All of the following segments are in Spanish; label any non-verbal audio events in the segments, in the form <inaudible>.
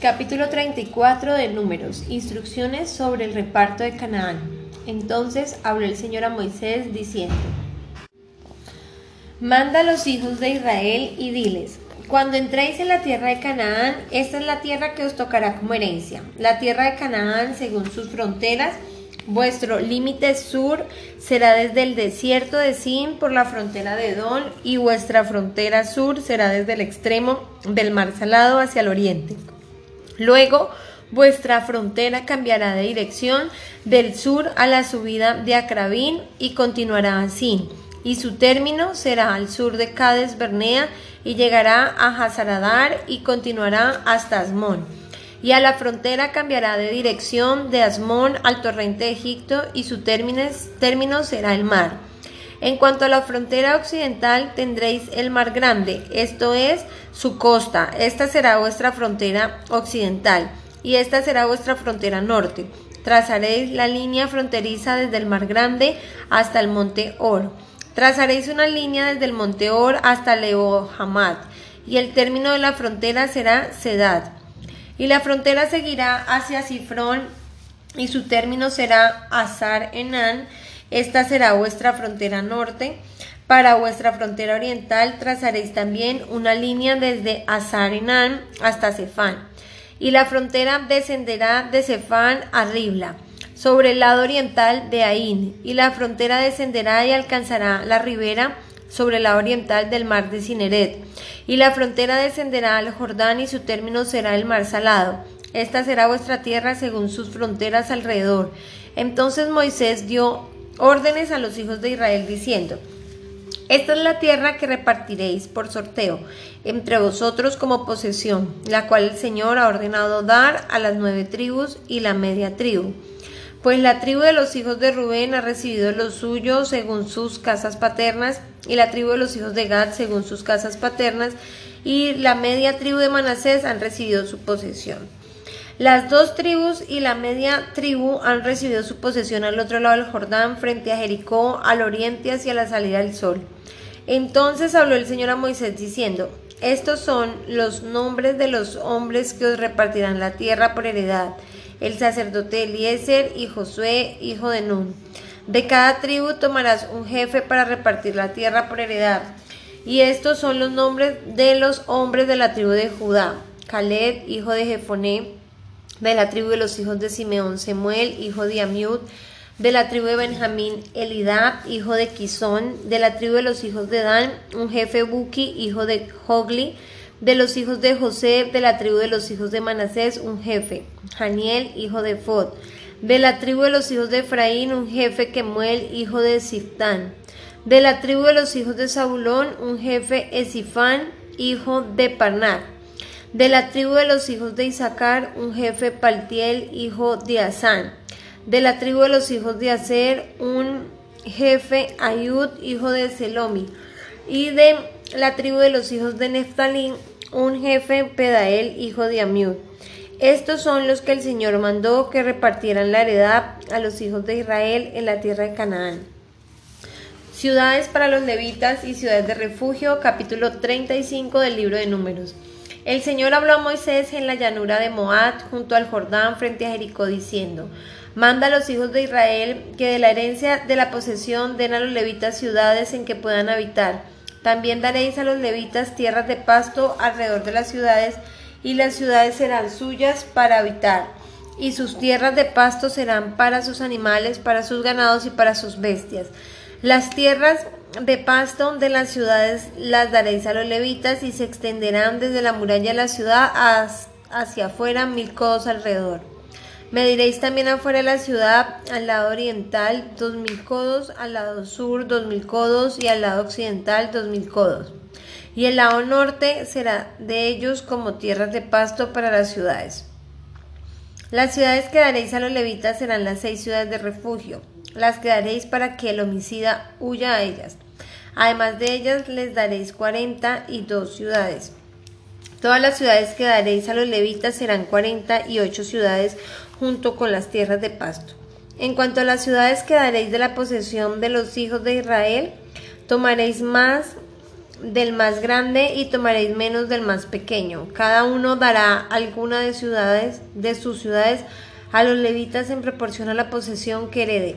Capítulo 34 de Números. Instrucciones sobre el reparto de Canaán. Entonces habló el Señor a Moisés diciendo, Manda a los hijos de Israel y diles, cuando entréis en la tierra de Canaán, esta es la tierra que os tocará como herencia. La tierra de Canaán, según sus fronteras, vuestro límite sur será desde el desierto de Sin por la frontera de Edom, y vuestra frontera sur será desde el extremo del mar salado hacia el oriente. Luego, vuestra frontera cambiará de dirección del sur a la subida de Acrabín y continuará así. Y su término será al sur de Cades Bernea y llegará a Hazaradar y continuará hasta Asmón. Y a la frontera cambiará de dirección de Asmón al torrente de Egipto y su término será el mar. En cuanto a la frontera occidental tendréis el mar grande, esto es su costa. Esta será vuestra frontera occidental y esta será vuestra frontera norte. Trazaréis la línea fronteriza desde el mar grande hasta el monte Or. Trazaréis una línea desde el monte Or hasta Lebo Hamad y el término de la frontera será Sedad. Y la frontera seguirá hacia Sifrón y su término será Azar Enan esta será vuestra frontera norte. Para vuestra frontera oriental trazaréis también una línea desde Azarenán hasta Cefán. Y la frontera descenderá de Cefán a Ribla, sobre el lado oriental de Ain. Y la frontera descenderá y alcanzará la ribera sobre el lado oriental del mar de Cineret. Y la frontera descenderá al Jordán y su término será el mar salado. Esta será vuestra tierra según sus fronteras alrededor. Entonces Moisés dio órdenes a los hijos de Israel diciendo, esta es la tierra que repartiréis por sorteo entre vosotros como posesión, la cual el Señor ha ordenado dar a las nueve tribus y la media tribu. Pues la tribu de los hijos de Rubén ha recibido lo suyo según sus casas paternas, y la tribu de los hijos de Gad según sus casas paternas, y la media tribu de Manasés han recibido su posesión. Las dos tribus y la media tribu han recibido su posesión al otro lado del Jordán, frente a Jericó, al oriente hacia la salida del sol. Entonces habló el Señor a Moisés diciendo, estos son los nombres de los hombres que os repartirán la tierra por heredad. El sacerdote Eliezer y Josué, hijo de Nun. De cada tribu tomarás un jefe para repartir la tierra por heredad. Y estos son los nombres de los hombres de la tribu de Judá. Caleb, hijo de Jefoné, de la tribu de los hijos de Simeón, Semuel, hijo de Amiud, de la tribu de Benjamín, Elidab, hijo de Quisón, de la tribu de los hijos de Dan, un jefe Buki, hijo de Hogli, de los hijos de José, de la tribu de los hijos de Manasés, un jefe, Janiel, hijo de Fod, de la tribu de los hijos de Efraín, un jefe Kemuel, hijo de Siftán, de la tribu de los hijos de Zabulón, un jefe Esifán, hijo de Parnac, de la tribu de los hijos de Isaacar, un jefe Paltiel, hijo de Asán. De la tribu de los hijos de Aser, un jefe Ayud, hijo de Selomi. Y de la tribu de los hijos de Neftalí, un jefe Pedael, hijo de Amiud. Estos son los que el Señor mandó que repartieran la heredad a los hijos de Israel en la tierra de Canaán. Ciudades para los levitas y ciudades de refugio, capítulo 35 del libro de Números. El Señor habló a Moisés en la llanura de Moab, junto al Jordán, frente a Jericó, diciendo, Manda a los hijos de Israel que de la herencia de la posesión den a los levitas ciudades en que puedan habitar. También daréis a los levitas tierras de pasto alrededor de las ciudades, y las ciudades serán suyas para habitar, y sus tierras de pasto serán para sus animales, para sus ganados y para sus bestias. Las tierras de pasto de las ciudades las daréis a los levitas y se extenderán desde la muralla de la ciudad hacia afuera mil codos alrededor. Mediréis también afuera de la ciudad al lado oriental dos mil codos, al lado sur dos mil codos y al lado occidental dos mil codos. Y el lado norte será de ellos como tierras de pasto para las ciudades. Las ciudades que daréis a los levitas serán las seis ciudades de refugio las que daréis para que el homicida huya a ellas. Además de ellas les daréis cuarenta y dos ciudades. Todas las ciudades que daréis a los levitas serán cuarenta y ocho ciudades junto con las tierras de pasto. En cuanto a las ciudades que daréis de la posesión de los hijos de Israel, tomaréis más del más grande y tomaréis menos del más pequeño. Cada uno dará alguna de ciudades de sus ciudades a los levitas en proporción a la posesión que herede.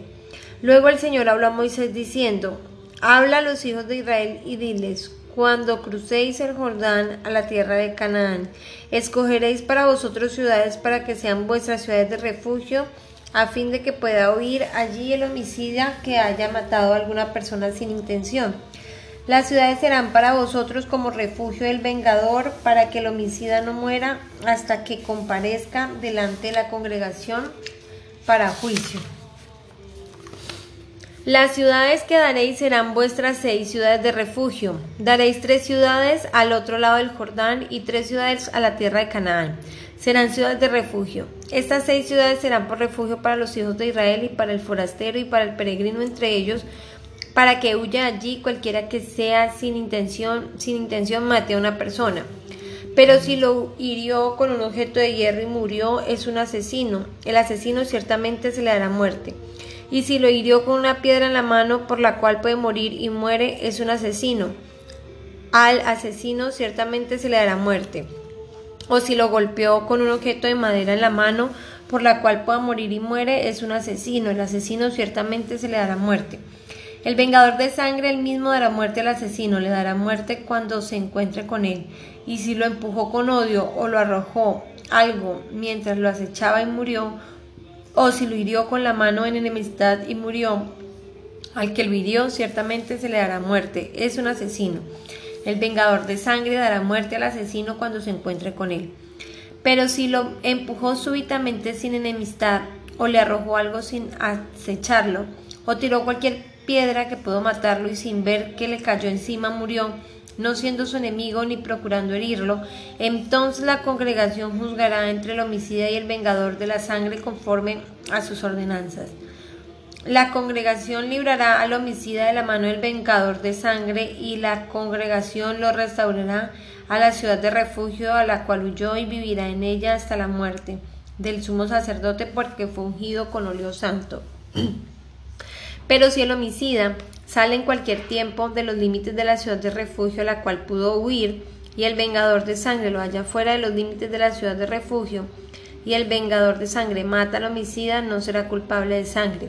Luego el Señor habló a Moisés diciendo: Habla a los hijos de Israel y diles: cuando crucéis el Jordán a la tierra de Canaán, escogeréis para vosotros ciudades para que sean vuestras ciudades de refugio, a fin de que pueda oír allí el homicida que haya matado a alguna persona sin intención. Las ciudades serán para vosotros como refugio del vengador, para que el homicida no muera hasta que comparezca delante de la congregación para juicio. Las ciudades que daréis serán vuestras seis ciudades de refugio. Daréis tres ciudades al otro lado del Jordán y tres ciudades a la tierra de Canaán. Serán ciudades de refugio. Estas seis ciudades serán por refugio para los hijos de Israel y para el forastero y para el peregrino entre ellos, para que huya allí cualquiera que sea sin intención, sin intención mate a una persona. Pero si lo hirió con un objeto de hierro y murió, es un asesino. El asesino ciertamente se le dará muerte y si lo hirió con una piedra en la mano por la cual puede morir y muere, es un asesino. Al asesino ciertamente se le dará muerte. O si lo golpeó con un objeto de madera en la mano por la cual pueda morir y muere, es un asesino. El asesino ciertamente se le dará muerte. El vengador de sangre, él mismo dará muerte al asesino, le dará muerte cuando se encuentre con él. Y si lo empujó con odio o lo arrojó algo mientras lo acechaba y murió, o si lo hirió con la mano en enemistad y murió, al que lo hirió ciertamente se le dará muerte, es un asesino. El vengador de sangre dará muerte al asesino cuando se encuentre con él. Pero si lo empujó súbitamente sin enemistad, o le arrojó algo sin acecharlo, o tiró cualquier piedra que pudo matarlo y sin ver que le cayó encima murió, no siendo su enemigo ni procurando herirlo, entonces la congregación juzgará entre el homicida y el vengador de la sangre conforme a sus ordenanzas. La congregación librará al homicida de la mano del vengador de sangre y la congregación lo restaurará a la ciudad de refugio a la cual huyó y vivirá en ella hasta la muerte del sumo sacerdote porque fue ungido con óleo santo. <clears throat> Pero si el homicida sale en cualquier tiempo de los límites de la ciudad de refugio a la cual pudo huir, y el vengador de sangre lo halla fuera de los límites de la ciudad de refugio, y el vengador de sangre mata al homicida, no será culpable de sangre,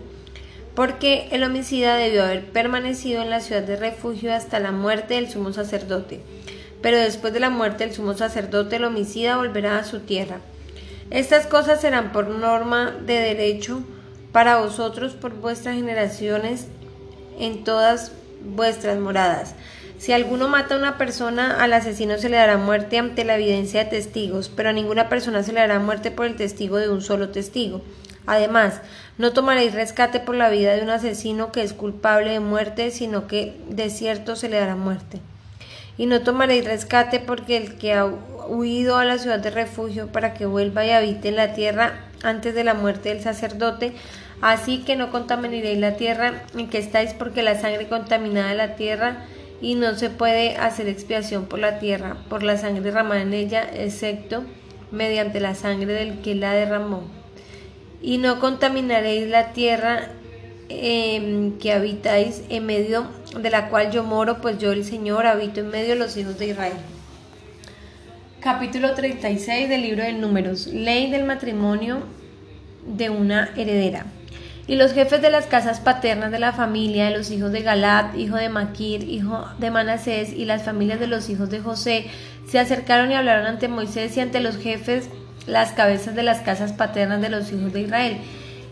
porque el homicida debió haber permanecido en la ciudad de refugio hasta la muerte del sumo sacerdote. Pero después de la muerte del sumo sacerdote, el homicida volverá a su tierra. Estas cosas serán por norma de derecho para vosotros por vuestras generaciones en todas vuestras moradas. Si alguno mata a una persona, al asesino se le dará muerte ante la evidencia de testigos, pero a ninguna persona se le dará muerte por el testigo de un solo testigo. Además, no tomaréis rescate por la vida de un asesino que es culpable de muerte, sino que de cierto se le dará muerte. Y no tomaréis rescate porque el que ha huido a la ciudad de refugio para que vuelva y habite en la tierra antes de la muerte del sacerdote, Así que no contaminaréis la tierra en que estáis, porque la sangre contaminada de la tierra y no se puede hacer expiación por la tierra, por la sangre derramada en ella, excepto mediante la sangre del que la derramó. Y no contaminaréis la tierra em, que habitáis en medio de la cual yo moro, pues yo el Señor habito en medio de los hijos de Israel. Capítulo 36 del libro de Números. Ley del matrimonio de una heredera. Y los jefes de las casas paternas de la familia, de los hijos de Galat, hijo de Maquir, hijo de Manasés, y las familias de los hijos de José, se acercaron y hablaron ante Moisés y ante los jefes, las cabezas de las casas paternas de los hijos de Israel.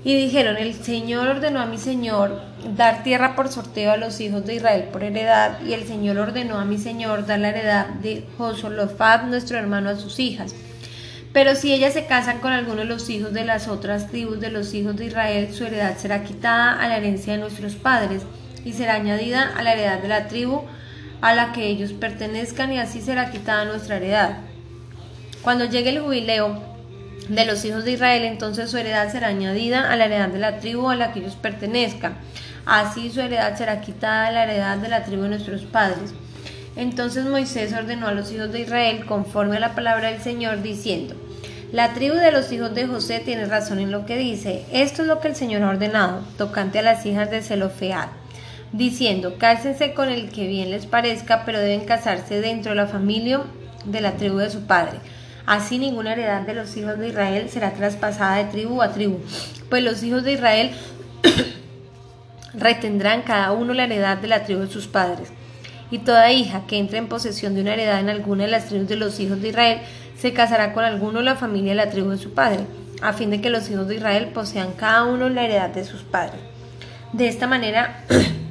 Y dijeron, el Señor ordenó a mi Señor dar tierra por sorteo a los hijos de Israel por heredad, y el Señor ordenó a mi Señor dar la heredad de Josolofat, nuestro hermano, a sus hijas. Pero si ellas se casan con alguno de los hijos de las otras tribus de los hijos de Israel, su heredad será quitada a la herencia de nuestros padres y será añadida a la heredad de la tribu a la que ellos pertenezcan y así será quitada nuestra heredad. Cuando llegue el jubileo de los hijos de Israel, entonces su heredad será añadida a la heredad de la tribu a la que ellos pertenezcan. Así su heredad será quitada a la heredad de la tribu de nuestros padres. Entonces Moisés ordenó a los hijos de Israel conforme a la palabra del Señor, diciendo, la tribu de los hijos de José tiene razón en lo que dice. Esto es lo que el Señor ha ordenado, tocante a las hijas de Zelofead. diciendo, cálcense con el que bien les parezca, pero deben casarse dentro de la familia de la tribu de su padre. Así ninguna heredad de los hijos de Israel será traspasada de tribu a tribu, pues los hijos de Israel <clears throat> retendrán cada uno la heredad de la tribu de sus padres. Y toda hija que entre en posesión de una heredad en alguna de las tribus de los hijos de Israel se casará con alguno de la familia de la tribu de su padre, a fin de que los hijos de Israel posean cada uno la heredad de sus padres. De esta manera,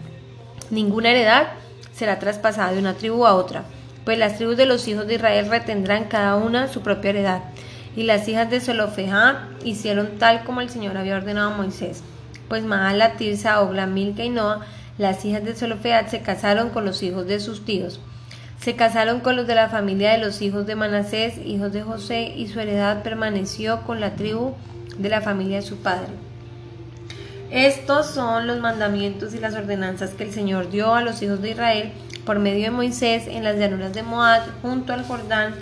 <clears throat> ninguna heredad será traspasada de una tribu a otra, pues las tribus de los hijos de Israel retendrán cada una su propia heredad. Y las hijas de Zelofejá hicieron tal como el Señor había ordenado a Moisés. Pues Maala, Tirsa, Ogla, Milca y Noa, las hijas de Zelofejad, se casaron con los hijos de sus tíos. Se casaron con los de la familia de los hijos de Manasés, hijos de José, y su heredad permaneció con la tribu de la familia de su padre. Estos son los mandamientos y las ordenanzas que el Señor dio a los hijos de Israel por medio de Moisés en las llanuras de Moab, junto al Jordán,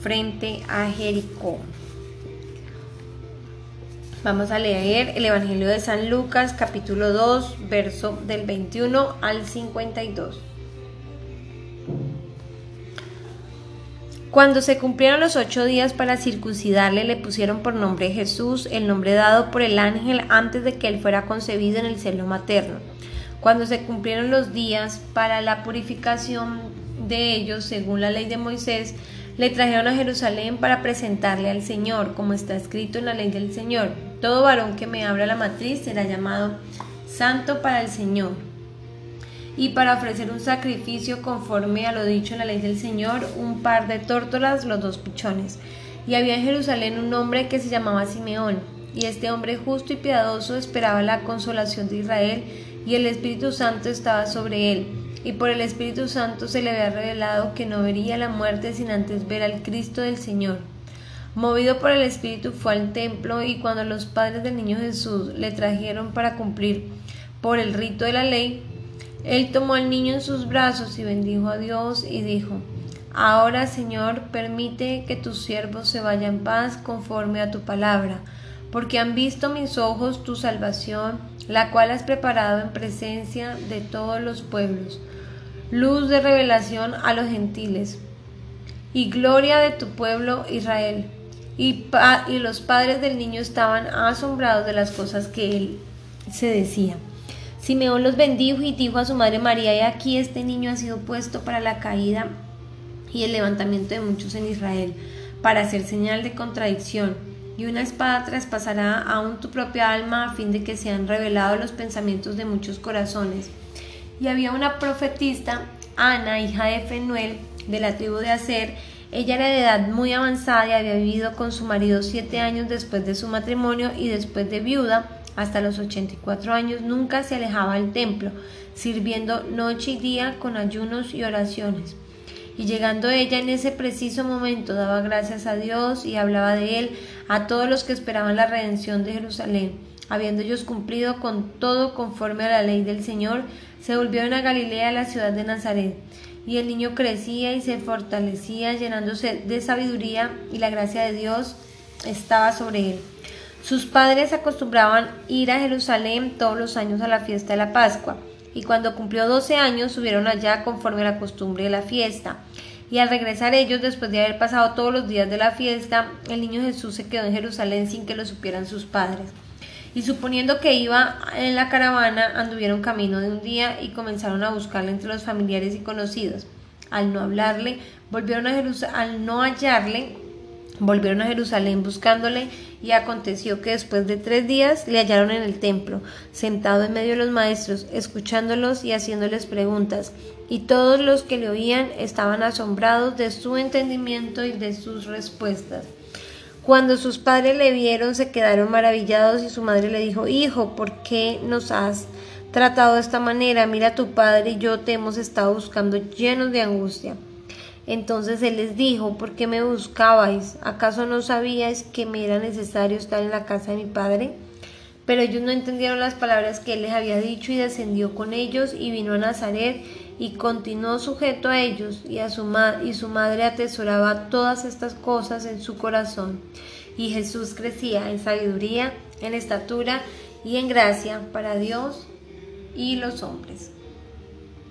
frente a Jericó. Vamos a leer el Evangelio de San Lucas, capítulo 2, verso del 21 al 52. Cuando se cumplieron los ocho días para circuncidarle, le pusieron por nombre Jesús, el nombre dado por el ángel antes de que él fuera concebido en el seno materno. Cuando se cumplieron los días para la purificación de ellos, según la ley de Moisés, le trajeron a Jerusalén para presentarle al Señor, como está escrito en la ley del Señor. Todo varón que me abra la matriz será llamado santo para el Señor y para ofrecer un sacrificio conforme a lo dicho en la ley del Señor, un par de tórtolas, los dos pichones. Y había en Jerusalén un hombre que se llamaba Simeón, y este hombre justo y piadoso esperaba la consolación de Israel, y el Espíritu Santo estaba sobre él. Y por el Espíritu Santo se le había revelado que no vería la muerte sin antes ver al Cristo del Señor. Movido por el Espíritu fue al templo y cuando los padres del niño Jesús le trajeron para cumplir por el rito de la ley, él tomó al niño en sus brazos y bendijo a Dios y dijo, Ahora, Señor, permite que tus siervos se vayan en paz conforme a tu palabra, porque han visto mis ojos tu salvación, la cual has preparado en presencia de todos los pueblos, luz de revelación a los gentiles, y gloria de tu pueblo Israel. Y, los padres del niño estaban asombrados de las cosas que él se decía. Simeón los bendijo y dijo a su madre María, y aquí este niño ha sido puesto para la caída y el levantamiento de muchos en Israel, para hacer señal de contradicción, y una espada traspasará aún tu propia alma a fin de que sean revelados los pensamientos de muchos corazones. Y había una profetista, Ana, hija de Fenuel, de la tribu de Aser, ella era de edad muy avanzada y había vivido con su marido siete años después de su matrimonio y después de viuda, hasta los 84 años nunca se alejaba del templo, sirviendo noche y día con ayunos y oraciones. Y llegando ella en ese preciso momento daba gracias a Dios y hablaba de él a todos los que esperaban la redención de Jerusalén. Habiendo ellos cumplido con todo conforme a la ley del Señor, se volvieron a Galilea, la ciudad de Nazaret. Y el niño crecía y se fortalecía, llenándose de sabiduría, y la gracia de Dios estaba sobre él. Sus padres acostumbraban ir a Jerusalén todos los años a la fiesta de la Pascua, y cuando cumplió doce años subieron allá conforme a la costumbre de la fiesta. Y al regresar ellos, después de haber pasado todos los días de la fiesta, el niño Jesús se quedó en Jerusalén sin que lo supieran sus padres. Y suponiendo que iba en la caravana, anduvieron camino de un día y comenzaron a buscarle entre los familiares y conocidos. Al no hablarle, volvieron a Jerusalén, al no hallarle, Volvieron a Jerusalén buscándole y aconteció que después de tres días le hallaron en el templo, sentado en medio de los maestros, escuchándolos y haciéndoles preguntas. Y todos los que le oían estaban asombrados de su entendimiento y de sus respuestas. Cuando sus padres le vieron se quedaron maravillados y su madre le dijo, Hijo, ¿por qué nos has tratado de esta manera? Mira, tu padre y yo te hemos estado buscando llenos de angustia. Entonces él les dijo, ¿por qué me buscabais? ¿Acaso no sabíais que me era necesario estar en la casa de mi padre? Pero ellos no entendieron las palabras que él les había dicho y descendió con ellos y vino a Nazaret y continuó sujeto a ellos y, a su, y su madre atesoraba todas estas cosas en su corazón. Y Jesús crecía en sabiduría, en estatura y en gracia para Dios y los hombres.